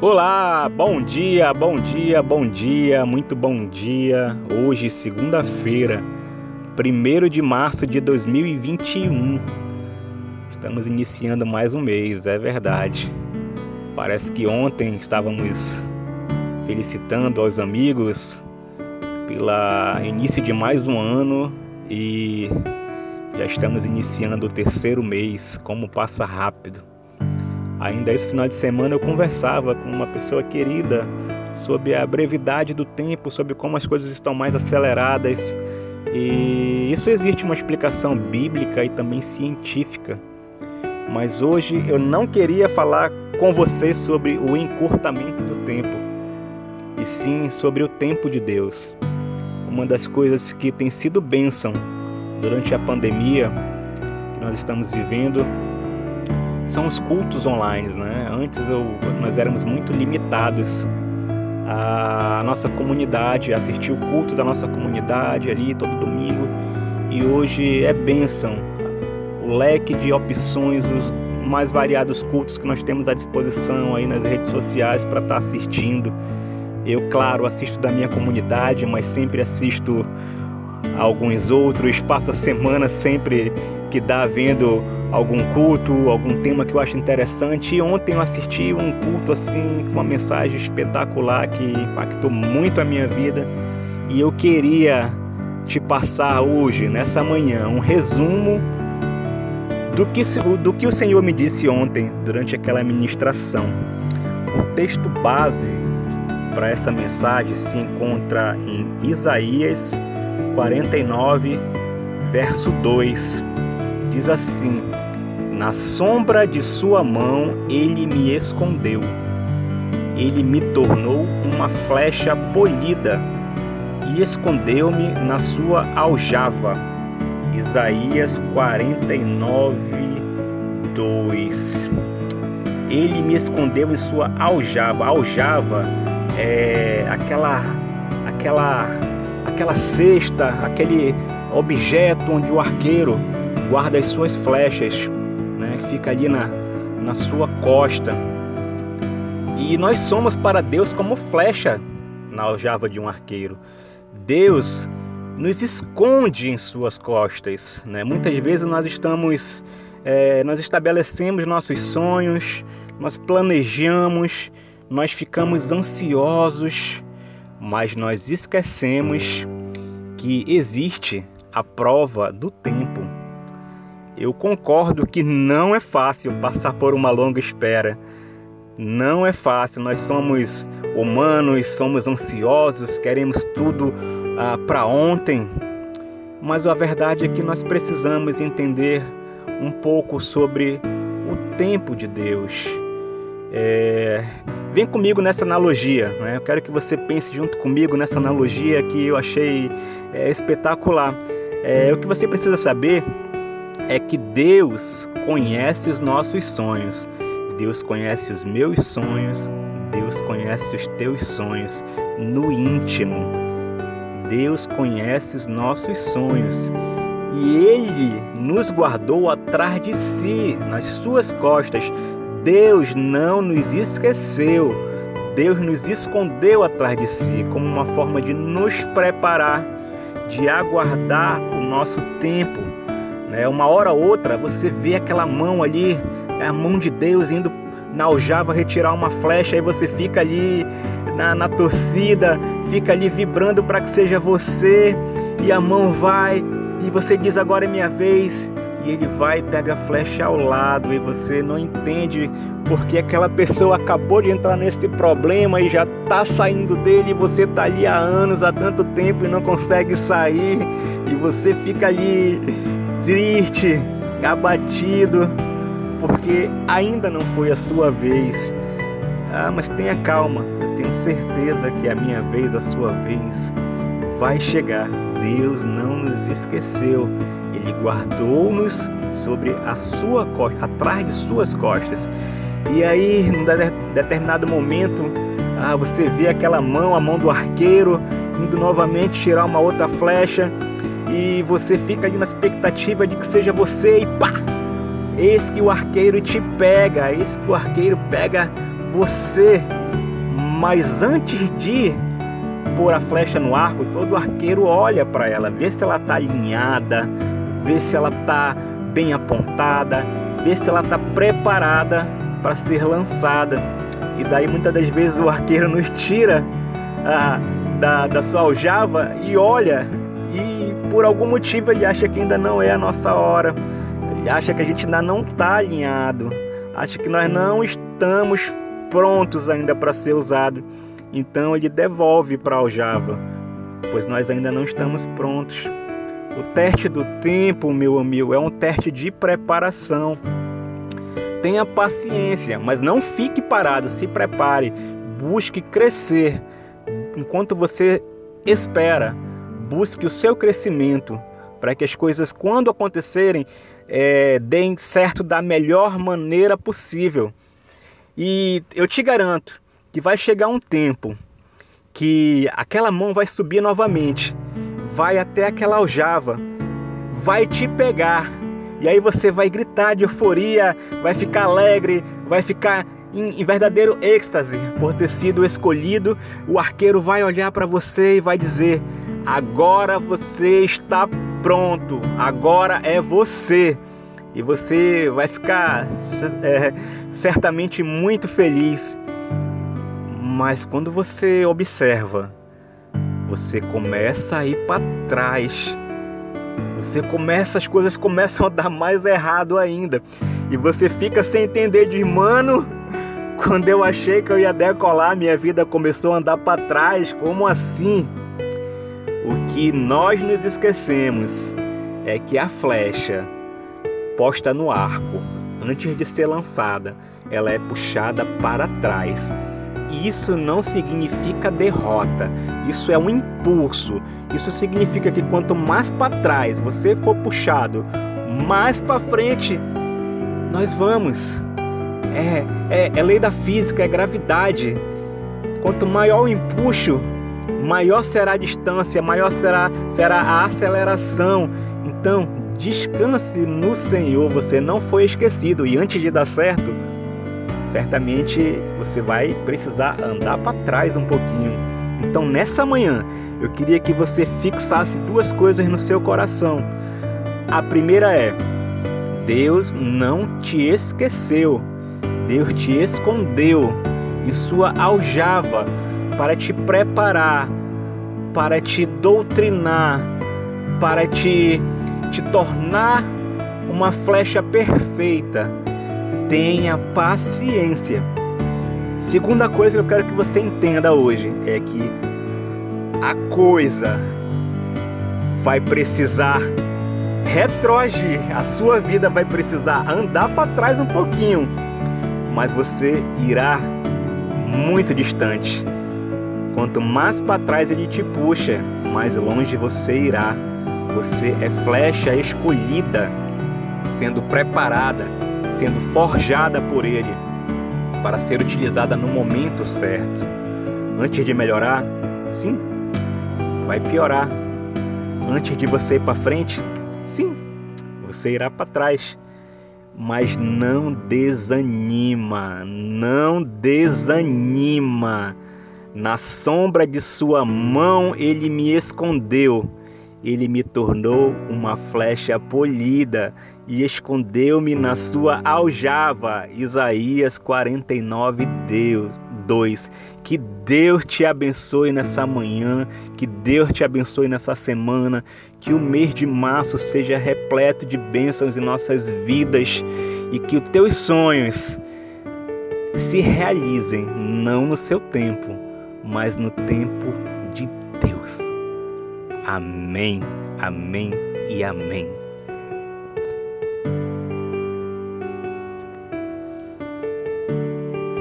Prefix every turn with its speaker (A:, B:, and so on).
A: Olá, bom dia, bom dia, bom dia, muito bom dia. Hoje, segunda-feira, 1 de março de 2021. Estamos iniciando mais um mês, é verdade. Parece que ontem estávamos felicitando aos amigos pela início de mais um ano e já estamos iniciando o terceiro mês. Como passa rápido. Ainda esse final de semana eu conversava com uma pessoa querida sobre a brevidade do tempo, sobre como as coisas estão mais aceleradas. E isso existe uma explicação bíblica e também científica. Mas hoje eu não queria falar com você sobre o encurtamento do tempo, e sim sobre o tempo de Deus. Uma das coisas que tem sido bênção durante a pandemia que nós estamos vivendo são os cultos online, né? Antes eu, nós éramos muito limitados à nossa comunidade, assistir o culto da nossa comunidade ali todo domingo. E hoje é bênção o leque de opções, os mais variados cultos que nós temos à disposição aí nas redes sociais para estar tá assistindo. Eu, claro, assisto da minha comunidade, mas sempre assisto alguns outros, passo a semana sempre que dá vendo algum culto, algum tema que eu acho interessante. E ontem eu assisti um culto assim com uma mensagem espetacular que impactou muito a minha vida e eu queria te passar hoje, nessa manhã, um resumo do que, do que o Senhor me disse ontem durante aquela ministração. O texto base para essa mensagem se encontra em Isaías 49, verso 2. Diz assim: Na sombra de sua mão ele me escondeu. Ele me tornou uma flecha polida e escondeu-me na sua aljava. Isaías 49, 2. Ele me escondeu em sua aljava. aljava é aquela aquela aquela cesta, aquele objeto onde o arqueiro guarda as suas flechas, que fica ali na, na sua costa. E nós somos para Deus como flecha na aljava de um arqueiro. Deus nos esconde em suas costas. Né? Muitas vezes nós estamos, é, nós estabelecemos nossos sonhos, nós planejamos, nós ficamos ansiosos, mas nós esquecemos que existe a prova do tempo. Eu concordo que não é fácil passar por uma longa espera. Não é fácil, nós somos humanos, somos ansiosos, queremos tudo ah, para ontem. Mas a verdade é que nós precisamos entender um pouco sobre o tempo de Deus. É... Vem comigo nessa analogia, né? eu quero que você pense junto comigo nessa analogia que eu achei é, espetacular. É, o que você precisa saber é que Deus conhece os nossos sonhos, Deus conhece os meus sonhos, Deus conhece os teus sonhos no íntimo. Deus conhece os nossos sonhos e Ele nos guardou atrás de si, nas suas costas, Deus não nos esqueceu. Deus nos escondeu atrás de si como uma forma de nos preparar, de aguardar o nosso tempo. Né? Uma hora ou outra você vê aquela mão ali, a mão de Deus indo na aljava retirar uma flecha e você fica ali na, na torcida, fica ali vibrando para que seja você e a mão vai e você diz agora é minha vez e ele vai e pega a flecha ao lado e você não entende porque aquela pessoa acabou de entrar nesse problema e já está saindo dele e você está ali há anos, há tanto tempo e não consegue sair e você fica ali triste, abatido porque ainda não foi a sua vez. Ah, mas tenha calma, eu tenho certeza que a minha vez, a sua vez vai chegar. Deus não nos esqueceu. Ele guardou-nos sobre a sua costa, atrás de suas costas. E aí, num determinado momento, ah, você vê aquela mão, a mão do arqueiro, indo novamente tirar uma outra flecha, e você fica ali na expectativa de que seja você, e pá! Eis que o arqueiro te pega, eis que o arqueiro pega você, mas antes de pôr a flecha no arco, todo arqueiro olha para ela, vê se ela está alinhada, vê se ela está bem apontada, vê se ela está preparada para ser lançada. E daí muitas das vezes o arqueiro nos tira ah, da, da sua aljava e olha, e por algum motivo ele acha que ainda não é a nossa hora, ele acha que a gente ainda não está alinhado, acha que nós não estamos prontos ainda para ser usado. Então ele devolve para a aljava, pois nós ainda não estamos prontos. O teste do tempo, meu amigo, é um teste de preparação. Tenha paciência, mas não fique parado, se prepare, busque crescer. Enquanto você espera, busque o seu crescimento para que as coisas, quando acontecerem, é, deem certo da melhor maneira possível. E eu te garanto que vai chegar um tempo que aquela mão vai subir novamente, vai até aquela aljava, vai te pegar. E aí você vai gritar de euforia, vai ficar alegre, vai ficar em, em verdadeiro êxtase por ter sido escolhido. O arqueiro vai olhar para você e vai dizer: Agora você está pronto, agora é você. E você vai ficar é, certamente muito feliz mas quando você observa, você começa a ir para trás. Você começa, as coisas começam a dar mais errado ainda. E você fica sem entender de mano, quando eu achei que eu ia decolar, minha vida começou a andar para trás. Como assim? O que nós nos esquecemos é que a flecha posta no arco, antes de ser lançada, ela é puxada para trás isso não significa derrota, isso é um impulso. Isso significa que quanto mais para trás você for puxado, mais para frente nós vamos. É, é, é lei da física, é gravidade. Quanto maior o empuxo, maior será a distância, maior será, será a aceleração. Então, descanse no Senhor, você não foi esquecido. E antes de dar certo, certamente você vai precisar andar para trás um pouquinho. Então, nessa manhã, eu queria que você fixasse duas coisas no seu coração. A primeira é: Deus não te esqueceu, Deus te escondeu em sua aljava para te preparar, para te doutrinar, para te, te tornar uma flecha perfeita tenha paciência. Segunda coisa que eu quero que você entenda hoje é que a coisa vai precisar retroagir, a sua vida vai precisar andar para trás um pouquinho, mas você irá muito distante. Quanto mais para trás ele te puxa, mais longe você irá. Você é flecha escolhida, sendo preparada sendo forjada por Ele para ser utilizada no momento certo. Antes de melhorar, sim, vai piorar. Antes de você ir para frente, sim, você irá para trás. Mas não desanima, não desanima. Na sombra de sua mão ele me escondeu ele me tornou uma flecha polida e escondeu-me na sua aljava. Isaías 49, Deus. 2. Que Deus te abençoe nessa manhã, que Deus te abençoe nessa semana, que o mês de março seja repleto de bênçãos em nossas vidas e que os teus sonhos se realizem não no seu tempo, mas no tempo de Deus. Amém, amém e amém.